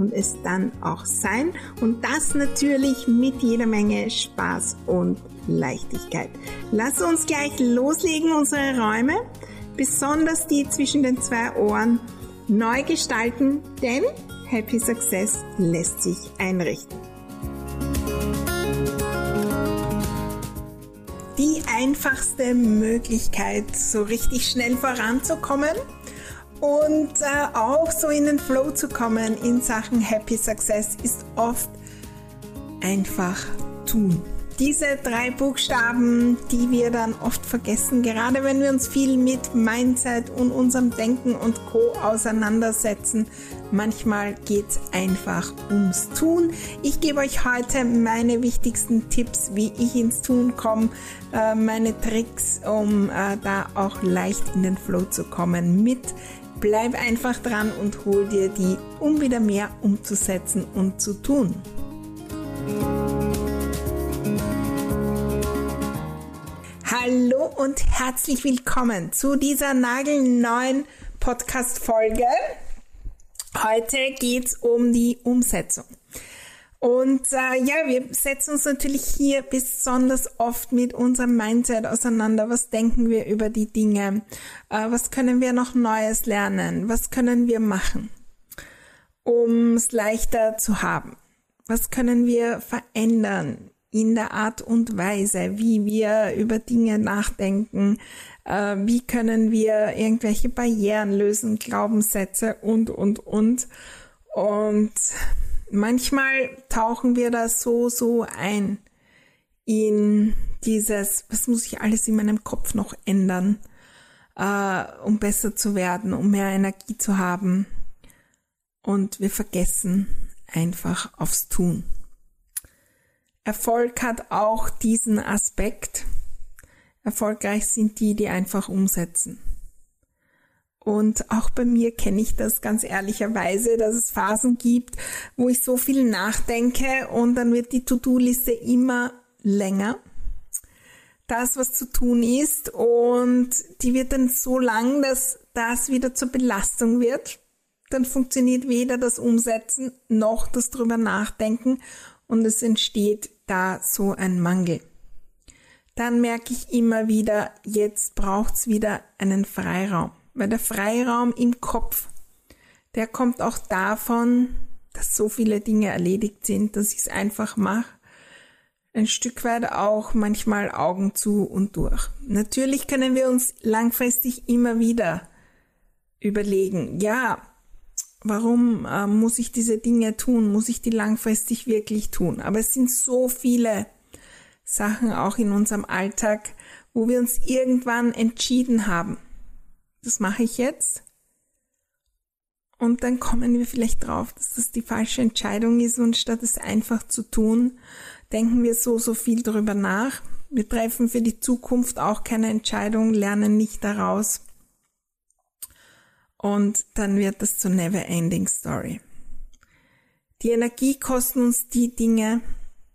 und es dann auch sein. Und das natürlich mit jeder Menge Spaß und Leichtigkeit. Lass uns gleich loslegen, unsere Räume, besonders die zwischen den zwei Ohren, neu gestalten, denn Happy Success lässt sich einrichten. Die einfachste Möglichkeit, so richtig schnell voranzukommen, und äh, auch so in den Flow zu kommen in Sachen Happy Success ist oft einfach tun. Diese drei Buchstaben, die wir dann oft vergessen, gerade wenn wir uns viel mit Mindset und unserem Denken und Co auseinandersetzen. Manchmal geht es einfach ums Tun. Ich gebe euch heute meine wichtigsten Tipps, wie ich ins Tun komme, äh, meine Tricks, um äh, da auch leicht in den Flow zu kommen mit Bleib einfach dran und hol dir die, um wieder mehr umzusetzen und zu tun. Hallo und herzlich willkommen zu dieser nagelneuen Podcast-Folge. Heute geht es um die Umsetzung. Und äh, ja, wir setzen uns natürlich hier besonders oft mit unserem Mindset auseinander. Was denken wir über die Dinge? Äh, was können wir noch Neues lernen? Was können wir machen, um es leichter zu haben? Was können wir verändern in der Art und Weise, wie wir über Dinge nachdenken? Äh, wie können wir irgendwelche Barrieren lösen, Glaubenssätze und, und, und. Und manchmal tauchen wir da so, so ein in dieses, was muss ich alles in meinem Kopf noch ändern, äh, um besser zu werden, um mehr Energie zu haben. Und wir vergessen einfach aufs Tun. Erfolg hat auch diesen Aspekt. Erfolgreich sind die, die einfach umsetzen. Und auch bei mir kenne ich das ganz ehrlicherweise, dass es Phasen gibt, wo ich so viel nachdenke und dann wird die To-Do-Liste immer länger. Das, was zu tun ist und die wird dann so lang, dass das wieder zur Belastung wird. Dann funktioniert weder das Umsetzen noch das drüber nachdenken und es entsteht da so ein Mangel. Dann merke ich immer wieder, jetzt braucht's wieder einen Freiraum. Weil der Freiraum im Kopf, der kommt auch davon, dass so viele Dinge erledigt sind, dass ich es einfach mache. Ein Stück weit auch manchmal Augen zu und durch. Natürlich können wir uns langfristig immer wieder überlegen, ja, warum äh, muss ich diese Dinge tun? Muss ich die langfristig wirklich tun? Aber es sind so viele Sachen auch in unserem Alltag, wo wir uns irgendwann entschieden haben, das mache ich jetzt. Und dann kommen wir vielleicht drauf, dass das die falsche Entscheidung ist und statt es einfach zu tun, denken wir so, so viel darüber nach. Wir treffen für die Zukunft auch keine Entscheidung, lernen nicht daraus. Und dann wird das zur never ending story. Die Energie kosten uns die Dinge,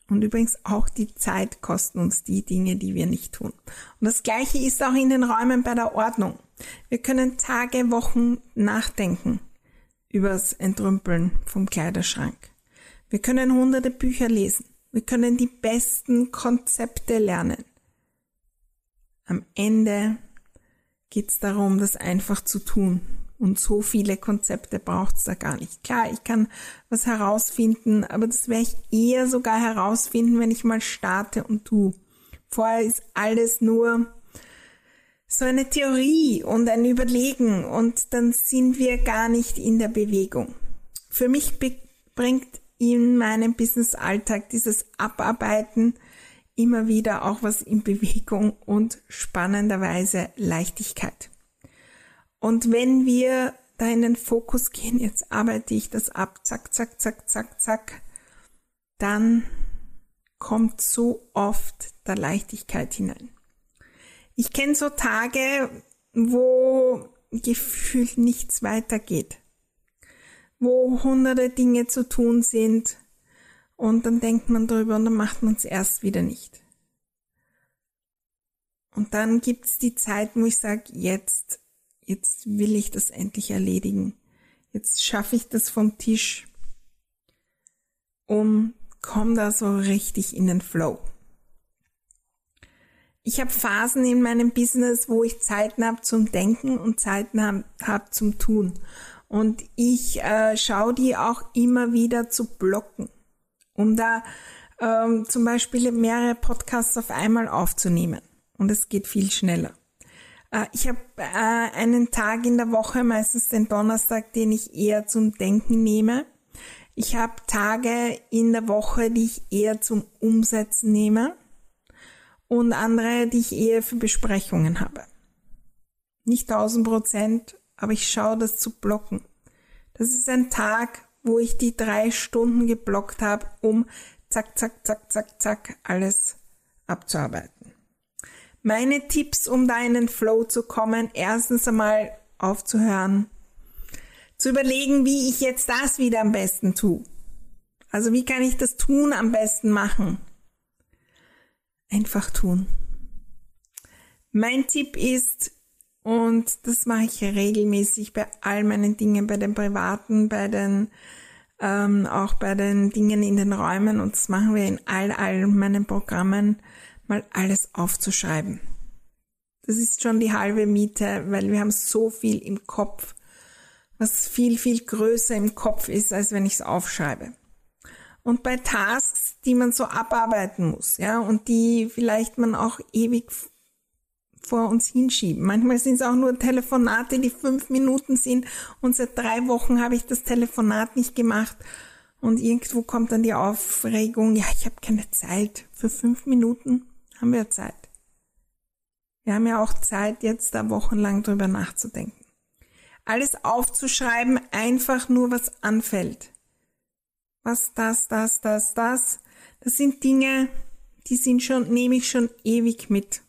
und übrigens auch die Zeit kosten uns die Dinge, die wir nicht tun. Und das Gleiche ist auch in den Räumen bei der Ordnung. Wir können Tage, Wochen nachdenken übers Entrümpeln vom Kleiderschrank. Wir können hunderte Bücher lesen. Wir können die besten Konzepte lernen. Am Ende geht es darum, das einfach zu tun und so viele Konzepte braucht es da gar nicht. Klar, ich kann was herausfinden, aber das werde ich eher sogar herausfinden, wenn ich mal starte und tu. Vorher ist alles nur so eine Theorie und ein Überlegen und dann sind wir gar nicht in der Bewegung. Für mich bringt in meinem Business-Alltag dieses Abarbeiten immer wieder auch was in Bewegung und spannenderweise Leichtigkeit. Und wenn wir da in den Fokus gehen, jetzt arbeite ich das ab, zack, zack, zack, zack, zack, dann kommt so oft der Leichtigkeit hinein. Ich kenne so Tage, wo gefühlt nichts weitergeht, wo hunderte Dinge zu tun sind und dann denkt man darüber und dann macht man es erst wieder nicht. Und dann gibt es die Zeit, wo ich sage, jetzt, jetzt will ich das endlich erledigen. Jetzt schaffe ich das vom Tisch und komme da so richtig in den Flow. Ich habe Phasen in meinem Business, wo ich Zeiten habe zum Denken und Zeiten habe hab zum Tun. Und ich äh, schaue die auch immer wieder zu blocken, um da ähm, zum Beispiel mehrere Podcasts auf einmal aufzunehmen. Und es geht viel schneller. Äh, ich habe äh, einen Tag in der Woche, meistens den Donnerstag, den ich eher zum Denken nehme. Ich habe Tage in der Woche, die ich eher zum Umsetzen nehme und andere, die ich eher für Besprechungen habe. Nicht 1000 Prozent, aber ich schaue das zu blocken. Das ist ein Tag, wo ich die drei Stunden geblockt habe, um zack, zack, zack, zack, zack alles abzuarbeiten. Meine Tipps, um da in den Flow zu kommen, erstens einmal aufzuhören, zu überlegen, wie ich jetzt das wieder am besten tue. Also wie kann ich das Tun am besten machen? Einfach tun. Mein Tipp ist, und das mache ich regelmäßig bei all meinen Dingen, bei den privaten, bei den ähm, auch bei den Dingen in den Räumen und das machen wir in all, all meinen Programmen, mal alles aufzuschreiben. Das ist schon die halbe Miete, weil wir haben so viel im Kopf, was viel, viel größer im Kopf ist, als wenn ich es aufschreibe. Und bei Tasks, die man so abarbeiten muss, ja, und die vielleicht man auch ewig vor uns hinschieben. Manchmal sind es auch nur Telefonate, die fünf Minuten sind und seit drei Wochen habe ich das Telefonat nicht gemacht und irgendwo kommt dann die Aufregung, ja, ich habe keine Zeit. Für fünf Minuten haben wir Zeit. Wir haben ja auch Zeit, jetzt da wochenlang drüber nachzudenken. Alles aufzuschreiben, einfach nur was anfällt. Was das, das, das, das. Das sind Dinge, die sind schon, nehme ich schon ewig mit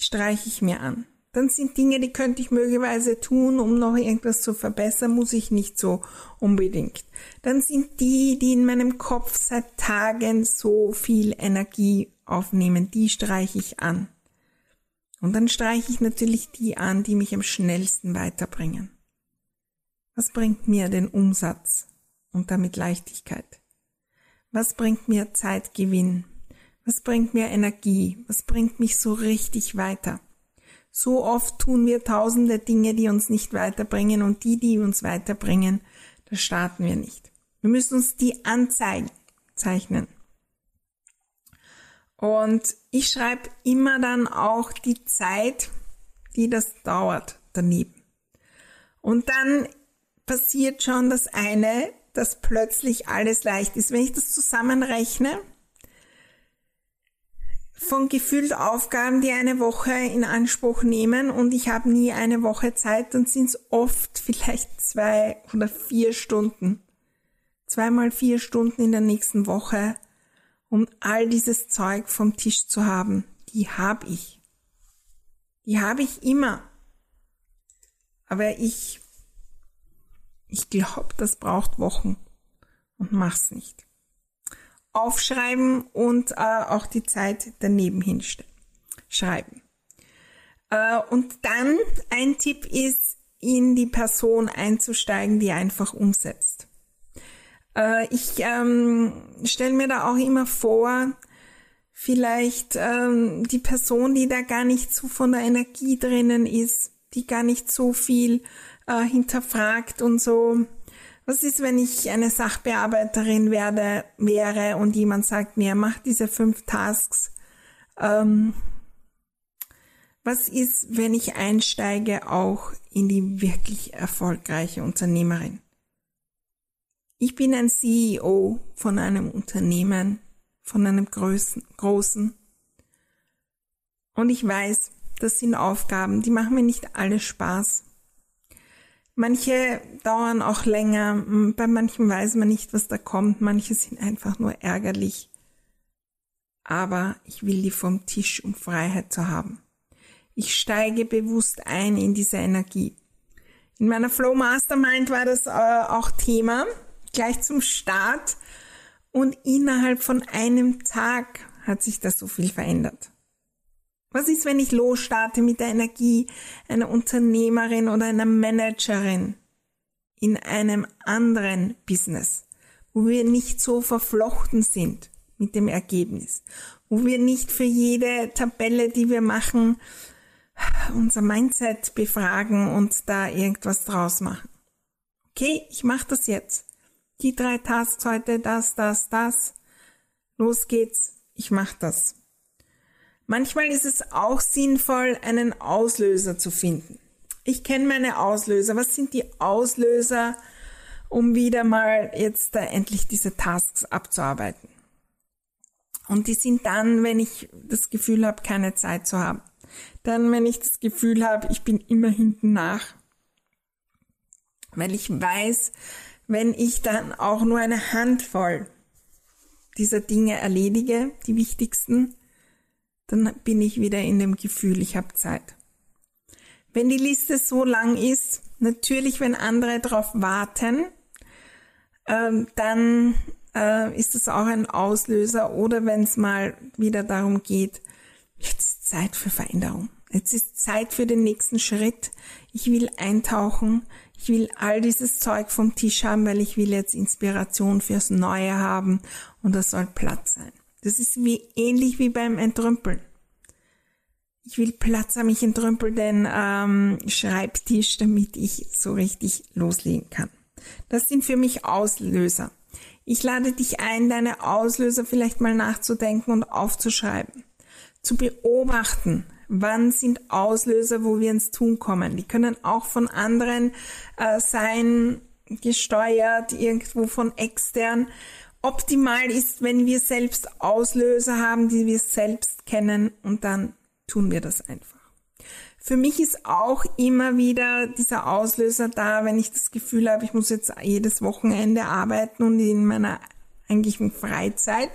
streiche ich mir an. Dann sind Dinge, die könnte ich möglicherweise tun, um noch irgendwas zu verbessern, muss ich nicht so unbedingt. Dann sind die, die in meinem Kopf seit Tagen so viel Energie aufnehmen, die streiche ich an. Und dann streiche ich natürlich die an, die mich am schnellsten weiterbringen. Was bringt mir den Umsatz und damit Leichtigkeit? Was bringt mir Zeitgewinn? Was bringt mir Energie? Was bringt mich so richtig weiter? So oft tun wir tausende Dinge, die uns nicht weiterbringen und die, die uns weiterbringen, da starten wir nicht. Wir müssen uns die anzeigen, zeichnen. Und ich schreibe immer dann auch die Zeit, die das dauert, daneben. Und dann passiert schon das eine, dass plötzlich alles leicht ist. Wenn ich das zusammenrechne, von gefühlt Aufgaben, die eine Woche in Anspruch nehmen und ich habe nie eine Woche Zeit, dann sind es oft vielleicht zwei oder vier Stunden. Zweimal vier Stunden in der nächsten Woche, um all dieses Zeug vom Tisch zu haben. Die habe ich. Die habe ich immer. Aber ich, ich glaube, das braucht Wochen und mach's nicht aufschreiben und äh, auch die Zeit daneben hinstellen. Schreiben. Äh, und dann ein Tipp ist, in die Person einzusteigen, die einfach umsetzt. Äh, ich ähm, stelle mir da auch immer vor, vielleicht ähm, die Person, die da gar nicht so von der Energie drinnen ist, die gar nicht so viel äh, hinterfragt und so was ist, wenn ich eine Sachbearbeiterin werde, wäre und jemand sagt mir, mach diese fünf Tasks? Ähm, was ist, wenn ich einsteige auch in die wirklich erfolgreiche Unternehmerin? Ich bin ein CEO von einem Unternehmen, von einem großen, großen. Und ich weiß, das sind Aufgaben, die machen mir nicht alle Spaß. Manche dauern auch länger, bei manchen weiß man nicht, was da kommt, manche sind einfach nur ärgerlich. Aber ich will die vom Tisch, um Freiheit zu haben. Ich steige bewusst ein in diese Energie. In meiner Flow Mastermind war das äh, auch Thema, gleich zum Start. Und innerhalb von einem Tag hat sich das so viel verändert. Was ist, wenn ich losstarte mit der Energie einer Unternehmerin oder einer Managerin in einem anderen Business, wo wir nicht so verflochten sind mit dem Ergebnis, wo wir nicht für jede Tabelle, die wir machen, unser Mindset befragen und da irgendwas draus machen. Okay, ich mache das jetzt. Die drei Tasks heute, das, das, das. Los geht's, ich mache das. Manchmal ist es auch sinnvoll, einen Auslöser zu finden. Ich kenne meine Auslöser. Was sind die Auslöser, um wieder mal jetzt da endlich diese Tasks abzuarbeiten? Und die sind dann, wenn ich das Gefühl habe, keine Zeit zu haben. Dann, wenn ich das Gefühl habe, ich bin immer hinten nach. Weil ich weiß, wenn ich dann auch nur eine Handvoll dieser Dinge erledige, die wichtigsten, dann bin ich wieder in dem Gefühl, ich habe Zeit. Wenn die Liste so lang ist, natürlich, wenn andere darauf warten, ähm, dann äh, ist es auch ein Auslöser oder wenn es mal wieder darum geht, jetzt ist Zeit für Veränderung. Jetzt ist Zeit für den nächsten Schritt. Ich will eintauchen. Ich will all dieses Zeug vom Tisch haben, weil ich will jetzt Inspiration fürs Neue haben und das soll Platz sein. Das ist wie ähnlich wie beim Entrümpeln. Ich will Platz haben, ich entrümpel den ähm, Schreibtisch, damit ich so richtig loslegen kann. Das sind für mich Auslöser. Ich lade dich ein, deine Auslöser vielleicht mal nachzudenken und aufzuschreiben. Zu beobachten, wann sind Auslöser, wo wir ins Tun kommen. Die können auch von anderen äh, sein, gesteuert, irgendwo von extern optimal ist, wenn wir selbst Auslöser haben, die wir selbst kennen und dann tun wir das einfach. Für mich ist auch immer wieder dieser Auslöser da, wenn ich das Gefühl habe, ich muss jetzt jedes Wochenende arbeiten und in meiner eigentlichen Freizeit,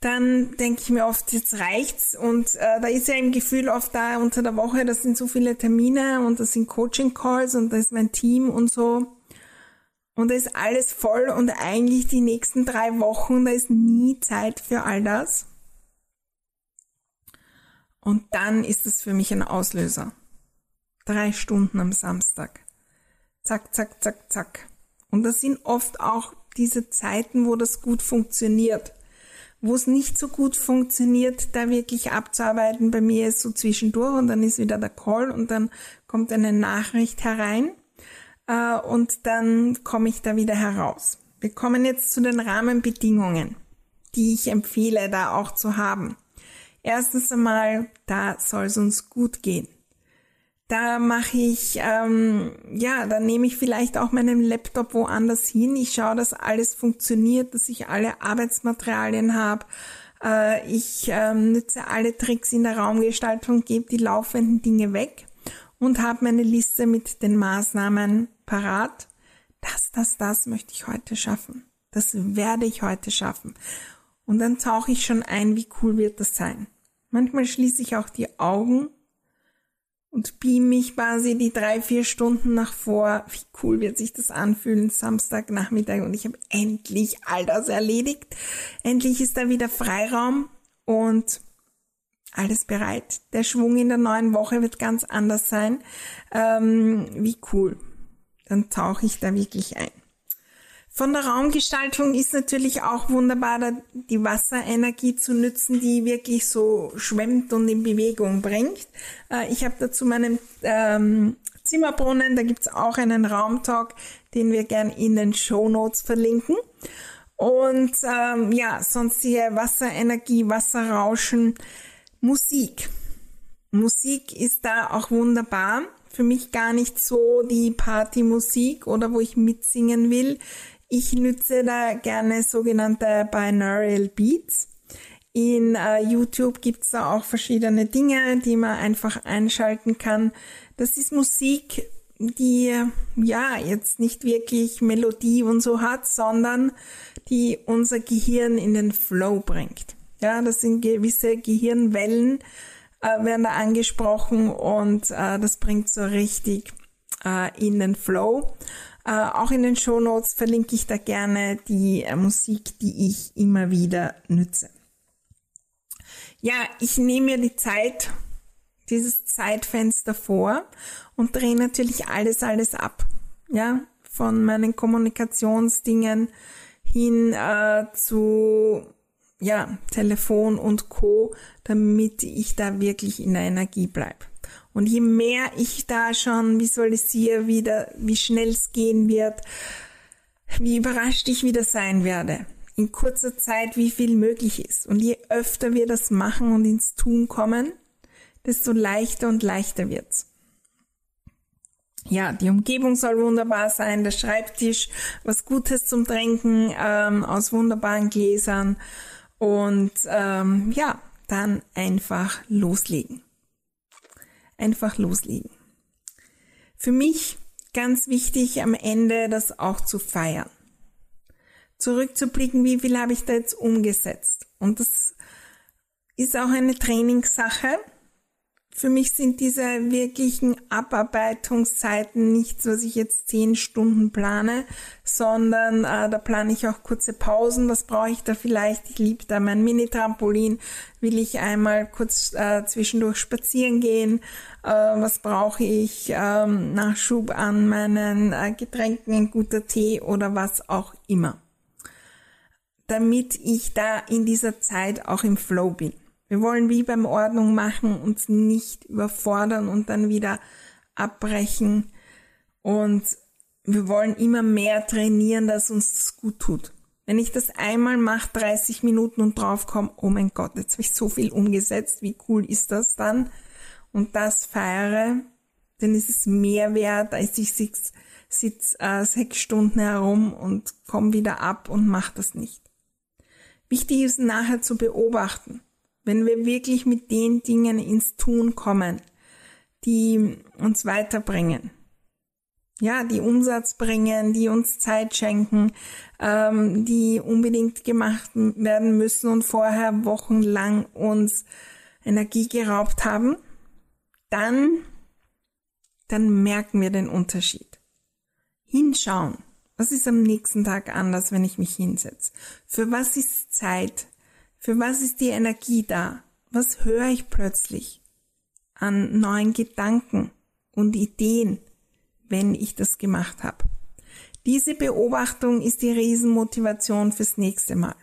dann denke ich mir oft, jetzt reicht's. Und äh, da ist ja im Gefühl oft da unter der Woche, das sind so viele Termine und das sind Coaching-Calls und da ist mein Team und so. Und da ist alles voll und eigentlich die nächsten drei Wochen, da ist nie Zeit für all das. Und dann ist es für mich ein Auslöser. Drei Stunden am Samstag. Zack, zack, zack, zack. Und das sind oft auch diese Zeiten, wo das gut funktioniert. Wo es nicht so gut funktioniert, da wirklich abzuarbeiten, bei mir ist so zwischendurch und dann ist wieder der Call und dann kommt eine Nachricht herein äh, und dann komme ich da wieder heraus. Wir kommen jetzt zu den Rahmenbedingungen, die ich empfehle, da auch zu haben. Erstens einmal, da soll es uns gut gehen. Da mache ich, ähm, ja, da nehme ich vielleicht auch meinen Laptop woanders hin. Ich schaue, dass alles funktioniert, dass ich alle Arbeitsmaterialien habe. Äh, ich ähm, nütze alle Tricks in der Raumgestaltung, gebe die laufenden Dinge weg und habe meine Liste mit den Maßnahmen parat. Das, das, das möchte ich heute schaffen. Das werde ich heute schaffen. Und dann tauche ich schon ein, wie cool wird das sein. Manchmal schließe ich auch die Augen und beam mich quasi die drei, vier Stunden nach vor. Wie cool wird sich das anfühlen, Samstagnachmittag und ich habe endlich all das erledigt. Endlich ist da wieder Freiraum und alles bereit. Der Schwung in der neuen Woche wird ganz anders sein. Ähm, wie cool. Dann tauche ich da wirklich ein. Von der Raumgestaltung ist natürlich auch wunderbar, die Wasserenergie zu nützen, die wirklich so schwemmt und in Bewegung bringt. Äh, ich habe dazu meinen ähm, Zimmerbrunnen, da gibt's auch einen Raumtalk, den wir gern in den Show Notes verlinken. Und ähm, ja, sonstige Wasserenergie, Wasserrauschen, Musik. Musik ist da auch wunderbar. Für mich gar nicht so die Partymusik oder wo ich mitsingen will. Ich nütze da gerne sogenannte Binaural Beats. In äh, YouTube gibt's da auch verschiedene Dinge, die man einfach einschalten kann. Das ist Musik, die ja jetzt nicht wirklich Melodie und so hat, sondern die unser Gehirn in den Flow bringt. Ja, das sind gewisse Gehirnwellen, äh, werden da angesprochen und äh, das bringt so richtig äh, in den Flow. Äh, auch in den Show Notes verlinke ich da gerne die äh, Musik, die ich immer wieder nütze. Ja, ich nehme mir die Zeit, dieses Zeitfenster vor und drehe natürlich alles, alles ab. Ja, von meinen Kommunikationsdingen hin äh, zu ja, Telefon und Co, damit ich da wirklich in der Energie bleibe. Und je mehr ich da schon visualisiere, wieder, wie schnell es gehen wird, wie überrascht ich wieder sein werde, in kurzer Zeit, wie viel möglich ist. Und je öfter wir das machen und ins Tun kommen, desto leichter und leichter wird's. Ja, die Umgebung soll wunderbar sein, der Schreibtisch, was Gutes zum Trinken ähm, aus wunderbaren Gläsern und ähm, ja, dann einfach loslegen. Einfach loslegen. Für mich ganz wichtig am Ende das auch zu feiern. Zurückzublicken, wie viel habe ich da jetzt umgesetzt. Und das ist auch eine Trainingssache für mich sind diese wirklichen Abarbeitungszeiten nichts, was ich jetzt zehn Stunden plane, sondern äh, da plane ich auch kurze Pausen. Was brauche ich da vielleicht? Ich liebe da mein Mini-Trampolin. Will ich einmal kurz äh, zwischendurch spazieren gehen? Äh, was brauche ich? Ähm, Nachschub an meinen äh, Getränken, ein guter Tee oder was auch immer. Damit ich da in dieser Zeit auch im Flow bin. Wir wollen wie beim Ordnung machen uns nicht überfordern und dann wieder abbrechen. Und wir wollen immer mehr trainieren, dass uns das gut tut. Wenn ich das einmal mache, 30 Minuten und draufkomme, oh mein Gott, jetzt habe ich so viel umgesetzt, wie cool ist das dann? Und das feiere, dann ist es mehr wert, als ich sitze sitz, äh, sechs Stunden herum und komme wieder ab und mache das nicht. Wichtig ist nachher zu beobachten wenn wir wirklich mit den Dingen ins Tun kommen, die uns weiterbringen. Ja, die Umsatz bringen, die uns Zeit schenken, ähm, die unbedingt gemacht werden müssen und vorher wochenlang uns Energie geraubt haben, dann, dann merken wir den Unterschied. Hinschauen. Was ist am nächsten Tag anders, wenn ich mich hinsetze? Für was ist Zeit? Für was ist die Energie da? Was höre ich plötzlich an neuen Gedanken und Ideen, wenn ich das gemacht habe? Diese Beobachtung ist die Riesenmotivation fürs nächste Mal.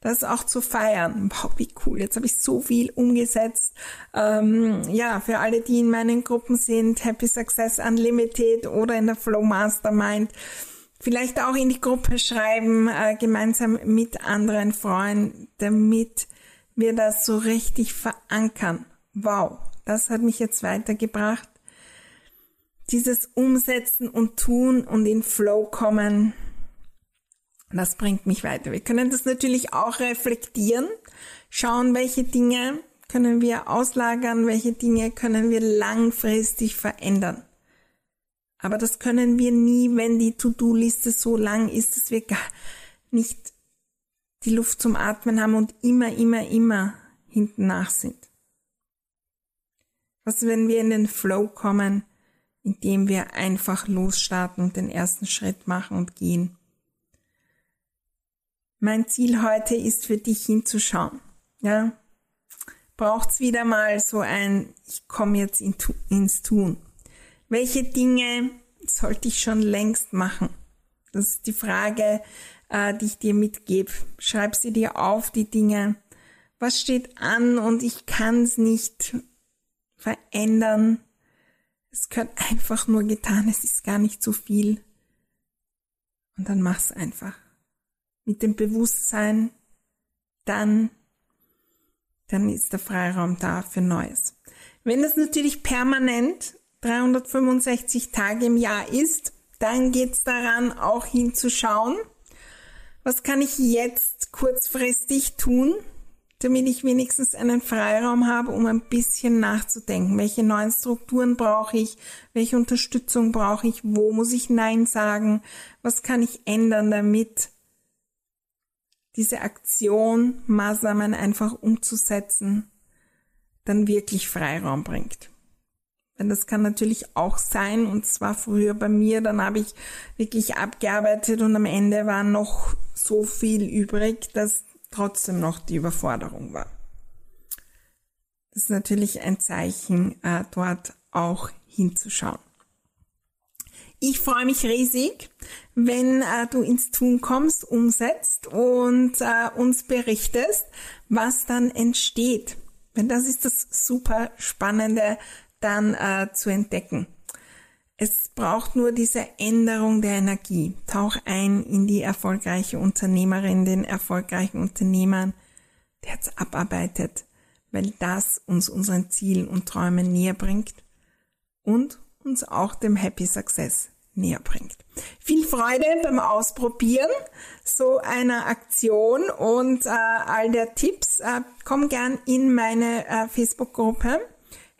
Das auch zu feiern. Wow, wie cool, jetzt habe ich so viel umgesetzt. Ähm, ja, für alle, die in meinen Gruppen sind, Happy Success Unlimited oder in der Flow Mastermind, Vielleicht auch in die Gruppe schreiben, äh, gemeinsam mit anderen Freunden, damit wir das so richtig verankern. Wow, das hat mich jetzt weitergebracht. Dieses Umsetzen und Tun und in Flow kommen, das bringt mich weiter. Wir können das natürlich auch reflektieren, schauen, welche Dinge können wir auslagern, welche Dinge können wir langfristig verändern. Aber das können wir nie, wenn die To-Do-Liste so lang ist, dass wir gar nicht die Luft zum Atmen haben und immer, immer, immer hinten nach sind. Was, wenn wir in den Flow kommen, indem wir einfach losstarten und den ersten Schritt machen und gehen? Mein Ziel heute ist für dich hinzuschauen. Ja, braucht's wieder mal so ein, ich komme jetzt in, ins Tun. Welche Dinge sollte ich schon längst machen? Das ist die Frage, äh, die ich dir mitgebe. Schreib sie dir auf, die Dinge. Was steht an und ich kann es nicht verändern. Es gehört einfach nur getan, es ist gar nicht so viel. Und dann mach's einfach. Mit dem Bewusstsein, dann, dann ist der Freiraum da für Neues. Wenn das natürlich permanent 365 Tage im Jahr ist, dann geht's daran, auch hinzuschauen, was kann ich jetzt kurzfristig tun, damit ich wenigstens einen Freiraum habe, um ein bisschen nachzudenken. Welche neuen Strukturen brauche ich? Welche Unterstützung brauche ich? Wo muss ich Nein sagen? Was kann ich ändern, damit diese Aktion, Maßnahmen einfach umzusetzen, dann wirklich Freiraum bringt. Denn das kann natürlich auch sein, und zwar früher bei mir, dann habe ich wirklich abgearbeitet und am Ende war noch so viel übrig, dass trotzdem noch die Überforderung war. Das ist natürlich ein Zeichen, äh, dort auch hinzuschauen. Ich freue mich riesig, wenn äh, du ins Tun kommst, umsetzt und äh, uns berichtest, was dann entsteht. Denn das ist das super Spannende dann äh, zu entdecken. Es braucht nur diese Änderung der Energie. Tauch ein in die erfolgreiche Unternehmerin, den erfolgreichen Unternehmer, der jetzt abarbeitet, weil das uns unseren Zielen und Träumen näher bringt und uns auch dem Happy Success näher bringt. Viel Freude beim Ausprobieren so einer Aktion und äh, all der Tipps. Äh, komm gern in meine äh, Facebook-Gruppe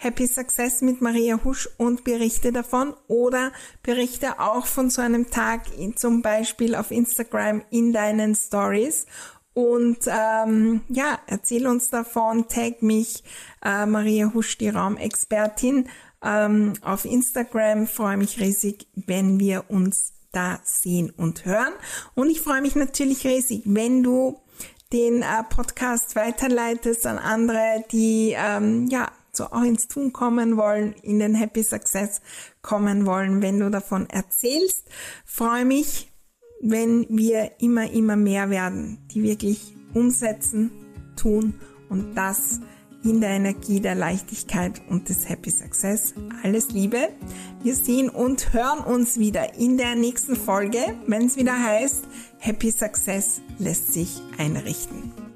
Happy Success mit Maria Husch und berichte davon oder berichte auch von so einem Tag zum Beispiel auf Instagram in deinen Stories und ähm, ja, erzähl uns davon, tag mich, äh, Maria Husch, die Raumexpertin, ähm, auf Instagram. Freue mich riesig, wenn wir uns da sehen und hören. Und ich freue mich natürlich riesig, wenn du den äh, Podcast weiterleitest an andere, die ähm, ja so auch ins Tun kommen wollen, in den Happy Success kommen wollen, wenn du davon erzählst. Freue mich, wenn wir immer, immer mehr werden, die wirklich umsetzen, tun und das in der Energie der Leichtigkeit und des Happy Success. Alles Liebe. Wir sehen und hören uns wieder in der nächsten Folge, wenn es wieder heißt, Happy Success lässt sich einrichten.